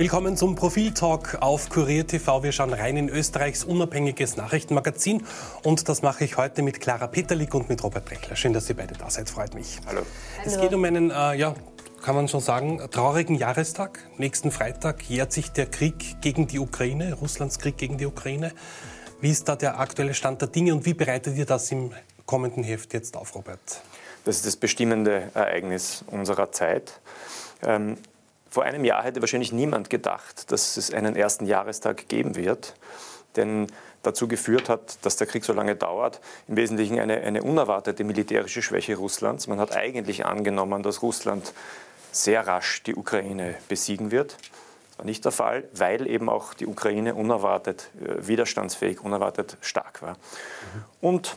Willkommen zum Profiltalk auf Kurier TV. Wir schauen rein in Österreichs unabhängiges Nachrichtenmagazin und das mache ich heute mit Clara Peterlik und mit Robert Brechler. Schön, dass ihr beide da seid, freut mich. Hallo. Es geht um einen, äh, ja, kann man schon sagen, traurigen Jahrestag. Nächsten Freitag jährt sich der Krieg gegen die Ukraine, Russlands Krieg gegen die Ukraine. Wie ist da der aktuelle Stand der Dinge und wie bereitet ihr das im kommenden Heft jetzt auf, Robert? Das ist das bestimmende Ereignis unserer Zeit. Ähm, vor einem Jahr hätte wahrscheinlich niemand gedacht, dass es einen ersten Jahrestag geben wird, denn dazu geführt hat, dass der Krieg so lange dauert, im Wesentlichen eine, eine unerwartete militärische Schwäche Russlands. Man hat eigentlich angenommen, dass Russland sehr rasch die Ukraine besiegen wird. Das war nicht der Fall, weil eben auch die Ukraine unerwartet äh, widerstandsfähig, unerwartet stark war. Und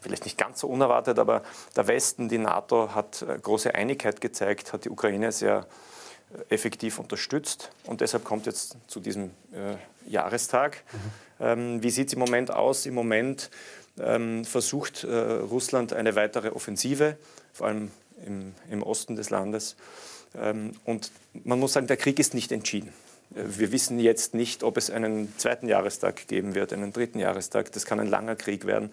vielleicht nicht ganz so unerwartet, aber der Westen, die NATO hat äh, große Einigkeit gezeigt, hat die Ukraine sehr effektiv unterstützt. Und deshalb kommt jetzt zu diesem äh, Jahrestag. Mhm. Ähm, wie sieht es im Moment aus? Im Moment ähm, versucht äh, Russland eine weitere Offensive, vor allem im, im Osten des Landes. Ähm, und man muss sagen, der Krieg ist nicht entschieden. Wir wissen jetzt nicht, ob es einen zweiten Jahrestag geben wird, einen dritten Jahrestag. Das kann ein langer Krieg werden.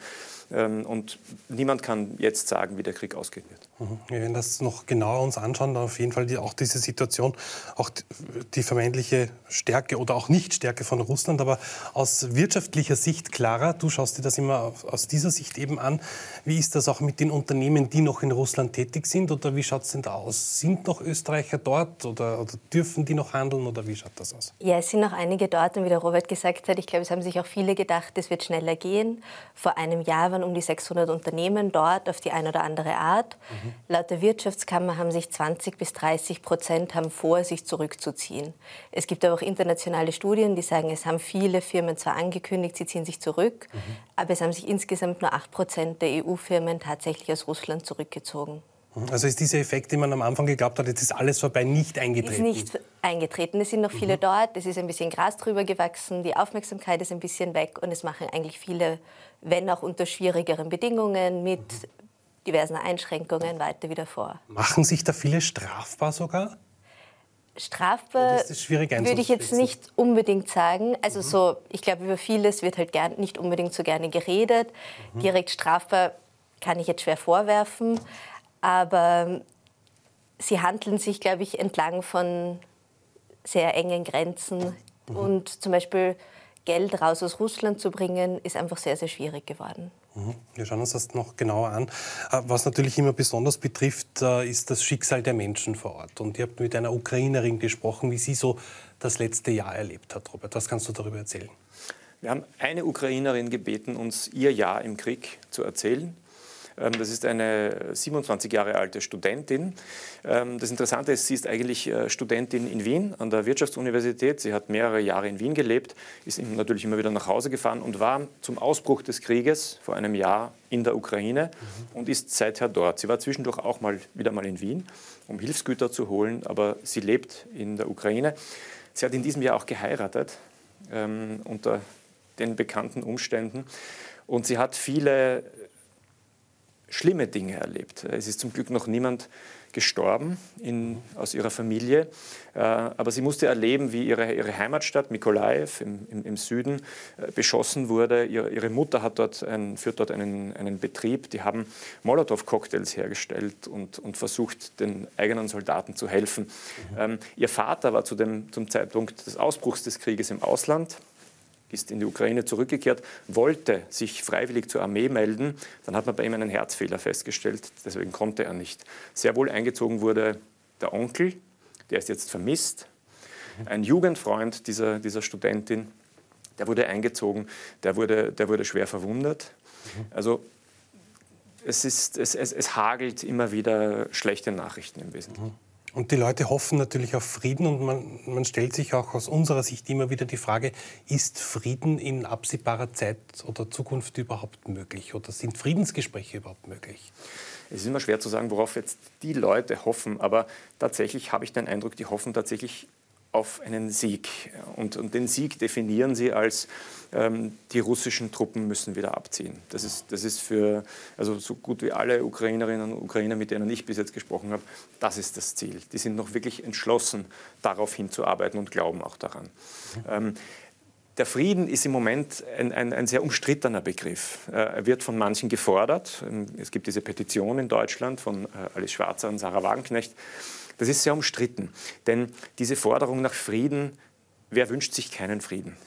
Ähm, und niemand kann jetzt sagen, wie der Krieg ausgehen wird. Mhm. Wir werden das noch genauer uns anschauen. Auf jeden Fall die, auch diese Situation, auch die vermeintliche Stärke oder auch Nichtstärke von Russland. Aber aus wirtschaftlicher Sicht, Clara, du schaust dir das immer aus dieser Sicht eben an. Wie ist das auch mit den Unternehmen, die noch in Russland tätig sind? Oder wie schaut es denn da aus? Sind noch Österreicher dort oder, oder dürfen die noch handeln? Oder wie schaut das aus? Ja, es sind noch einige dort. Und wie der Robert gesagt hat, ich glaube, es haben sich auch viele gedacht, es wird schneller gehen. Vor einem Jahr war waren um die 600 Unternehmen dort auf die eine oder andere Art. Mhm. Laut der Wirtschaftskammer haben sich 20 bis 30 Prozent haben vor, sich zurückzuziehen. Es gibt aber auch internationale Studien, die sagen, es haben viele Firmen zwar angekündigt, sie ziehen sich zurück, mhm. aber es haben sich insgesamt nur 8 Prozent der EU-Firmen tatsächlich aus Russland zurückgezogen. Also ist dieser Effekt, den man am Anfang geglaubt hat, jetzt ist alles vorbei, nicht eingetreten? Ist nicht eingetreten. Es sind noch viele mhm. dort, es ist ein bisschen Gras drüber gewachsen, die Aufmerksamkeit ist ein bisschen weg und es machen eigentlich viele, wenn auch unter schwierigeren Bedingungen, mit mhm. diversen Einschränkungen weiter wieder vor. Machen sich da viele strafbar sogar? Strafbar würde ich jetzt nicht unbedingt sagen. Also mhm. so, ich glaube, über vieles wird halt gern, nicht unbedingt so gerne geredet. Mhm. Direkt strafbar kann ich jetzt schwer vorwerfen. Aber sie handeln sich, glaube ich, entlang von sehr engen Grenzen. Mhm. Und zum Beispiel Geld raus aus Russland zu bringen, ist einfach sehr, sehr schwierig geworden. Mhm. Wir schauen uns das noch genauer an. Äh, was natürlich immer besonders betrifft, äh, ist das Schicksal der Menschen vor Ort. Und ihr habt mit einer Ukrainerin gesprochen, wie sie so das letzte Jahr erlebt hat. Robert, was kannst du darüber erzählen? Wir haben eine Ukrainerin gebeten, uns ihr Jahr im Krieg zu erzählen. Ähm, das ist eine 27 Jahre alte Studentin. Ähm, das Interessante ist, sie ist eigentlich äh, Studentin in Wien an der Wirtschaftsuniversität. Sie hat mehrere Jahre in Wien gelebt, ist natürlich immer wieder nach Hause gefahren und war zum Ausbruch des Krieges vor einem Jahr in der Ukraine mhm. und ist seither dort. Sie war zwischendurch auch mal wieder mal in Wien, um Hilfsgüter zu holen, aber sie lebt in der Ukraine. Sie hat in diesem Jahr auch geheiratet ähm, unter den bekannten Umständen. Und sie hat viele schlimme Dinge erlebt. Es ist zum Glück noch niemand gestorben in, aus ihrer Familie, äh, aber sie musste erleben, wie ihre, ihre Heimatstadt Mikolaev im, im, im Süden äh, beschossen wurde. Ihre, ihre Mutter hat dort ein, führt dort einen, einen Betrieb, die haben Molotow-Cocktails hergestellt und, und versucht, den eigenen Soldaten zu helfen. Mhm. Ähm, ihr Vater war zu dem, zum Zeitpunkt des Ausbruchs des Krieges im Ausland, ist in die Ukraine zurückgekehrt, wollte sich freiwillig zur Armee melden. Dann hat man bei ihm einen Herzfehler festgestellt, deswegen konnte er nicht. Sehr wohl eingezogen wurde der Onkel, der ist jetzt vermisst. Ein Jugendfreund dieser, dieser Studentin, der wurde eingezogen, der wurde, der wurde schwer verwundet. Also es, ist, es, es, es hagelt immer wieder schlechte Nachrichten im Wesentlichen. Und die Leute hoffen natürlich auf Frieden und man, man, stellt sich auch aus unserer Sicht immer wieder die Frage, ist Frieden in absehbarer Zeit oder Zukunft überhaupt möglich oder sind Friedensgespräche überhaupt möglich? Es ist immer schwer zu sagen, worauf jetzt die Leute hoffen, aber tatsächlich habe ich den Eindruck, die hoffen tatsächlich auf einen Sieg. Und, und den Sieg definieren sie als ähm, die russischen Truppen müssen wieder abziehen. Das ist, das ist für also so gut wie alle Ukrainerinnen und Ukrainer, mit denen ich bis jetzt gesprochen habe, das ist das Ziel. Die sind noch wirklich entschlossen, darauf hinzuarbeiten und glauben auch daran. Ähm, der Frieden ist im Moment ein, ein, ein, sehr umstrittener Begriff. Äh, er wird von manchen gefordert. Ähm, es gibt diese Petition in Deutschland von äh, Alice Schwarzer und Sarah Wagenknecht. Das ist sehr umstritten, denn diese Forderung nach Frieden, wer wünscht sich keinen Frieden?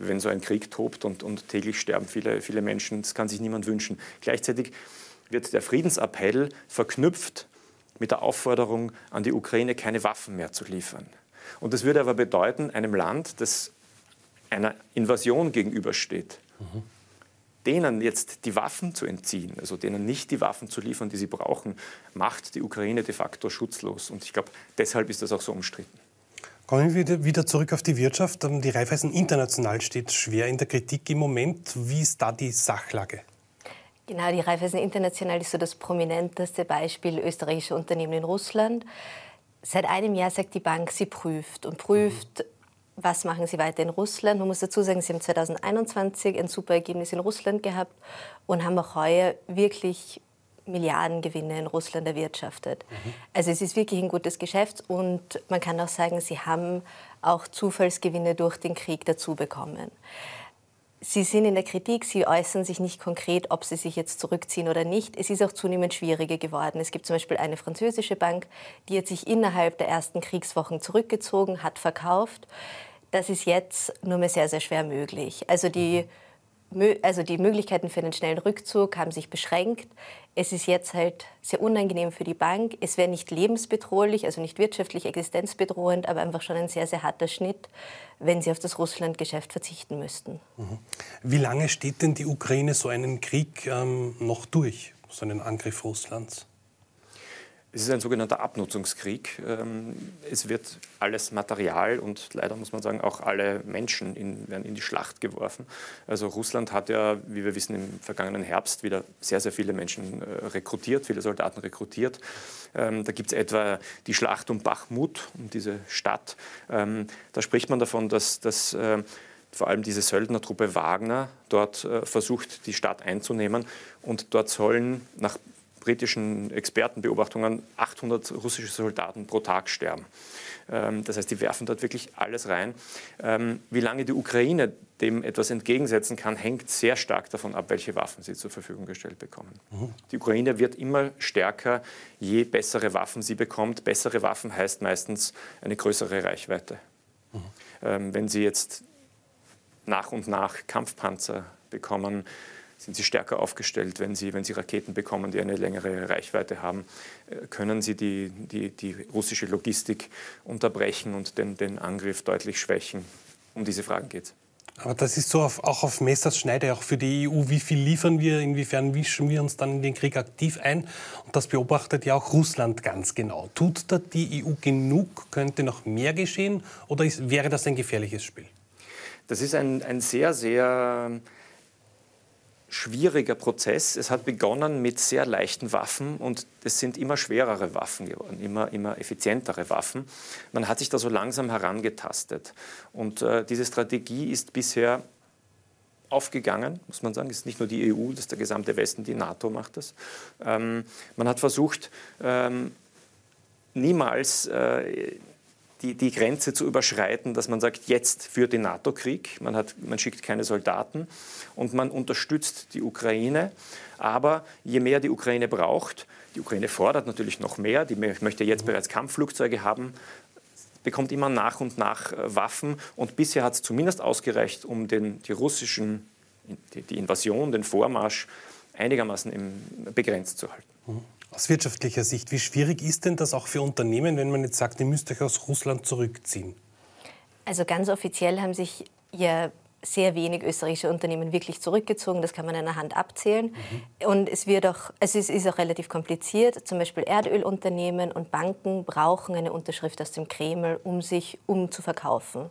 Wenn so ein Krieg tobt und, und täglich sterben viele, viele Menschen, das kann sich niemand wünschen. Gleichzeitig wird der Friedensappell verknüpft mit der Aufforderung an die Ukraine, keine Waffen mehr zu liefern. Und das würde aber bedeuten, einem Land, das einer Invasion gegenübersteht, mhm. Denen jetzt die Waffen zu entziehen, also denen nicht die Waffen zu liefern, die sie brauchen, macht die Ukraine de facto schutzlos. Und ich glaube, deshalb ist das auch so umstritten. Kommen wir wieder zurück auf die Wirtschaft. Ähm, die Raiffeisen International steht schwer in der Kritik im Moment. Wie ist da die Sachlage? Genau, die Raiffeisen International ist so das prominenteste Beispiel österreichischer Unternehmen in Russland. Seit einem Jahr sagt die Bank, sie prüft und prüft, mhm was machen Sie weiter in Russland? Man muss dazu sagen, Sie haben 2021 ein super Ergebnis in Russland gehabt und haben auch heuer wirklich Milliardengewinne in Russland erwirtschaftet. Mhm. Also es ist wirklich ein gutes Geschäft und man kann auch sagen, Sie haben auch Zufallsgewinne durch den Krieg dazu bekommen. Sie sind in der Kritik, Sie äußern sich nicht konkret, ob Sie sich jetzt zurückziehen oder nicht. Es ist auch zunehmend schwieriger geworden. Es gibt zum Beispiel eine französische Bank, die hat sich innerhalb der ersten Kriegswochen zurückgezogen, hat verkauft. Das ist jetzt nur mehr sehr, sehr schwer möglich. Also die also die Möglichkeiten für einen schnellen Rückzug haben sich beschränkt. Es ist jetzt halt sehr unangenehm für die Bank. Es wäre nicht lebensbedrohlich, also nicht wirtschaftlich existenzbedrohend, aber einfach schon ein sehr, sehr harter Schnitt, wenn sie auf das Russland-Geschäft verzichten müssten. Mhm. Wie lange steht denn die Ukraine so einen Krieg ähm, noch durch, so einen Angriff Russlands? Es ist ein sogenannter Abnutzungskrieg. Ähm, es wird alles Material und leider muss man sagen auch alle Menschen in, werden in die Schlacht geworfen. Also Russland hat ja, wie wir wissen, im vergangenen Herbst wieder sehr, sehr viele Menschen äh, rekrutiert, viele Soldaten rekrutiert. Ähm, da gibt es etwa die Schlacht um Bachmut, um diese Stadt. Ähm, da spricht man davon, dass, dass äh, vor allem diese Söldnertruppe Wagner dort äh, versucht, die Stadt einzunehmen. Und dort sollen nach britischen Expertenbeobachtungen 800 russische Soldaten pro Tag sterben. Ähm, das heißt, die werfen dort wirklich alles rein. Ähm, wie lange die Ukraine dem etwas entgegensetzen kann, hängt sehr stark davon ab, welche Waffen sie zur Verfügung gestellt bekommen. Mhm. Die Ukraine wird immer stärker, je bessere Waffen sie bekommt. Bessere Waffen heißt meistens eine größere Reichweite. Mhm. Ähm, wenn sie jetzt nach und nach Kampfpanzer bekommen, sind sie stärker aufgestellt. Wenn sie, wenn sie Raketen bekommen, die eine längere Reichweite haben, äh, können sie die, die, die russische Logistik unterbrechen und den, den Angriff deutlich schwächen. Um diese Fragen geht es. Aber das ist so auf, auch auf Messers Schneide, auch für die EU. Wie viel liefern wir? Inwiefern wischen wir uns dann in den Krieg aktiv ein? Und das beobachtet ja auch Russland ganz genau. Tut da die EU genug? Könnte noch mehr geschehen? Oder ist, wäre das ein gefährliches Spiel? Das ist ein, ein sehr, sehr schwieriger Prozess. Es hat begonnen mit sehr leichten Waffen und es sind immer schwerere Waffen geworden, immer, immer effizientere Waffen. Man hat sich da so langsam herangetastet. Und äh, diese Strategie ist bisher aufgegangen, muss man sagen. Es ist nicht nur die EU, das ist der gesamte Westen, die NATO macht das. Ähm, man hat versucht, ähm, niemals äh, die, die Grenze zu überschreiten, dass man sagt, jetzt führt den NATO-Krieg, man, man schickt keine Soldaten und man unterstützt die Ukraine. Aber je mehr die Ukraine braucht, die Ukraine fordert natürlich noch mehr, die möchte jetzt bereits Kampfflugzeuge haben, bekommt immer nach und nach äh, Waffen. Und bisher hat es zumindest ausgereicht, um den, die russischen, die, die Invasion, den Vormarsch einigermaßen im, begrenzt zu halten. Aus wirtschaftlicher Sicht, wie schwierig ist denn das auch für Unternehmen, wenn man jetzt sagt, ihr müsst euch aus Russland zurückziehen? Also ganz offiziell haben sich ja sehr wenig österreichische Unternehmen wirklich zurückgezogen. Das kann man an der Hand abzählen. Mhm. Und es, wird auch, also es ist auch relativ kompliziert. Zum Beispiel Erdölunternehmen und Banken brauchen eine Unterschrift aus dem Kreml, um sich um zu verkaufen.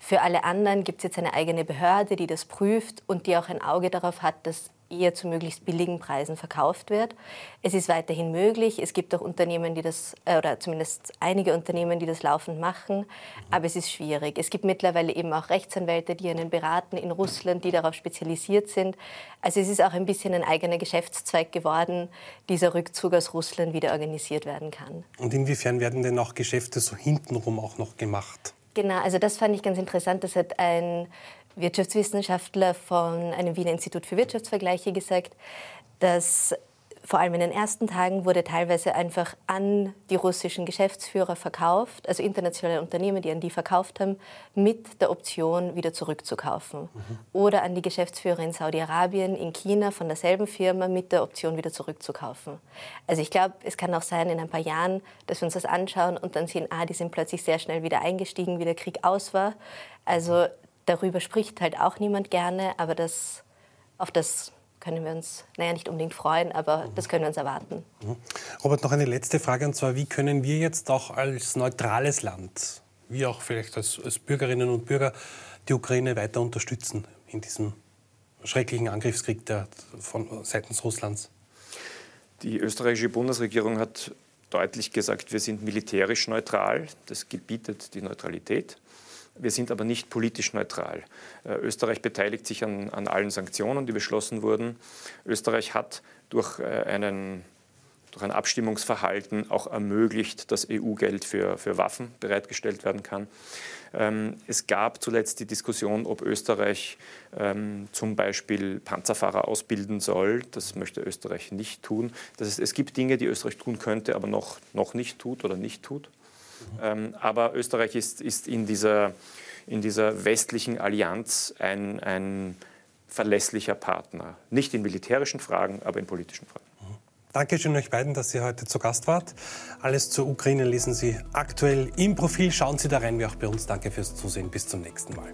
Für alle anderen gibt es jetzt eine eigene Behörde, die das prüft und die auch ein Auge darauf hat, dass eher zu möglichst billigen Preisen verkauft wird. Es ist weiterhin möglich. Es gibt auch Unternehmen, die das, äh, oder zumindest einige Unternehmen, die das laufend machen, aber es ist schwierig. Es gibt mittlerweile eben auch Rechtsanwälte, die einen beraten in Russland, die darauf spezialisiert sind. Also es ist auch ein bisschen ein eigener Geschäftszweig geworden, dieser Rückzug aus Russland wieder organisiert werden kann. Und inwiefern werden denn auch Geschäfte so hintenrum auch noch gemacht? Genau, also das fand ich ganz interessant. Das hat ein Wirtschaftswissenschaftler von einem Wiener Institut für Wirtschaftsvergleiche gesagt, dass vor allem in den ersten Tagen wurde teilweise einfach an die russischen Geschäftsführer verkauft, also internationale Unternehmen, die an die verkauft haben, mit der Option wieder zurückzukaufen. Mhm. Oder an die Geschäftsführer in Saudi-Arabien, in China von derselben Firma mit der Option wieder zurückzukaufen. Also ich glaube, es kann auch sein in ein paar Jahren, dass wir uns das anschauen und dann sehen, ah, die sind plötzlich sehr schnell wieder eingestiegen, wie der Krieg aus war. Also darüber spricht halt auch niemand gerne, aber das, auf das können wir uns, naja, nicht unbedingt freuen, aber mhm. das können wir uns erwarten. Mhm. Robert, noch eine letzte Frage, und zwar, wie können wir jetzt auch als neutrales Land, wie auch vielleicht als, als Bürgerinnen und Bürger, die Ukraine weiter unterstützen in diesem schrecklichen Angriffskrieg der, von, seitens Russlands? Die österreichische Bundesregierung hat deutlich gesagt, wir sind militärisch neutral. Das gebietet die Neutralität. Wir sind aber nicht politisch neutral. Äh, Österreich beteiligt sich an, an allen Sanktionen, die beschlossen wurden. Österreich hat durch, äh, einen, durch ein Abstimmungsverhalten auch ermöglicht, dass EU-Geld für, für Waffen bereitgestellt werden kann. Ähm, es gab zuletzt die Diskussion, ob Österreich ähm, zum Beispiel Panzerfahrer ausbilden soll. Das möchte Österreich nicht tun. Das heißt, es gibt Dinge, die Österreich tun könnte, aber noch, noch nicht tut oder nicht tut. Ähm, aber Österreich ist, ist in, dieser, in dieser westlichen Allianz ein, ein verlässlicher Partner. Nicht in militärischen Fragen, aber in politischen Fragen. Danke schön euch beiden, dass ihr heute zu Gast wart. Alles zur Ukraine lesen Sie aktuell im Profil. Schauen Sie da rein, wie auch bei uns. Danke fürs Zusehen. Bis zum nächsten Mal.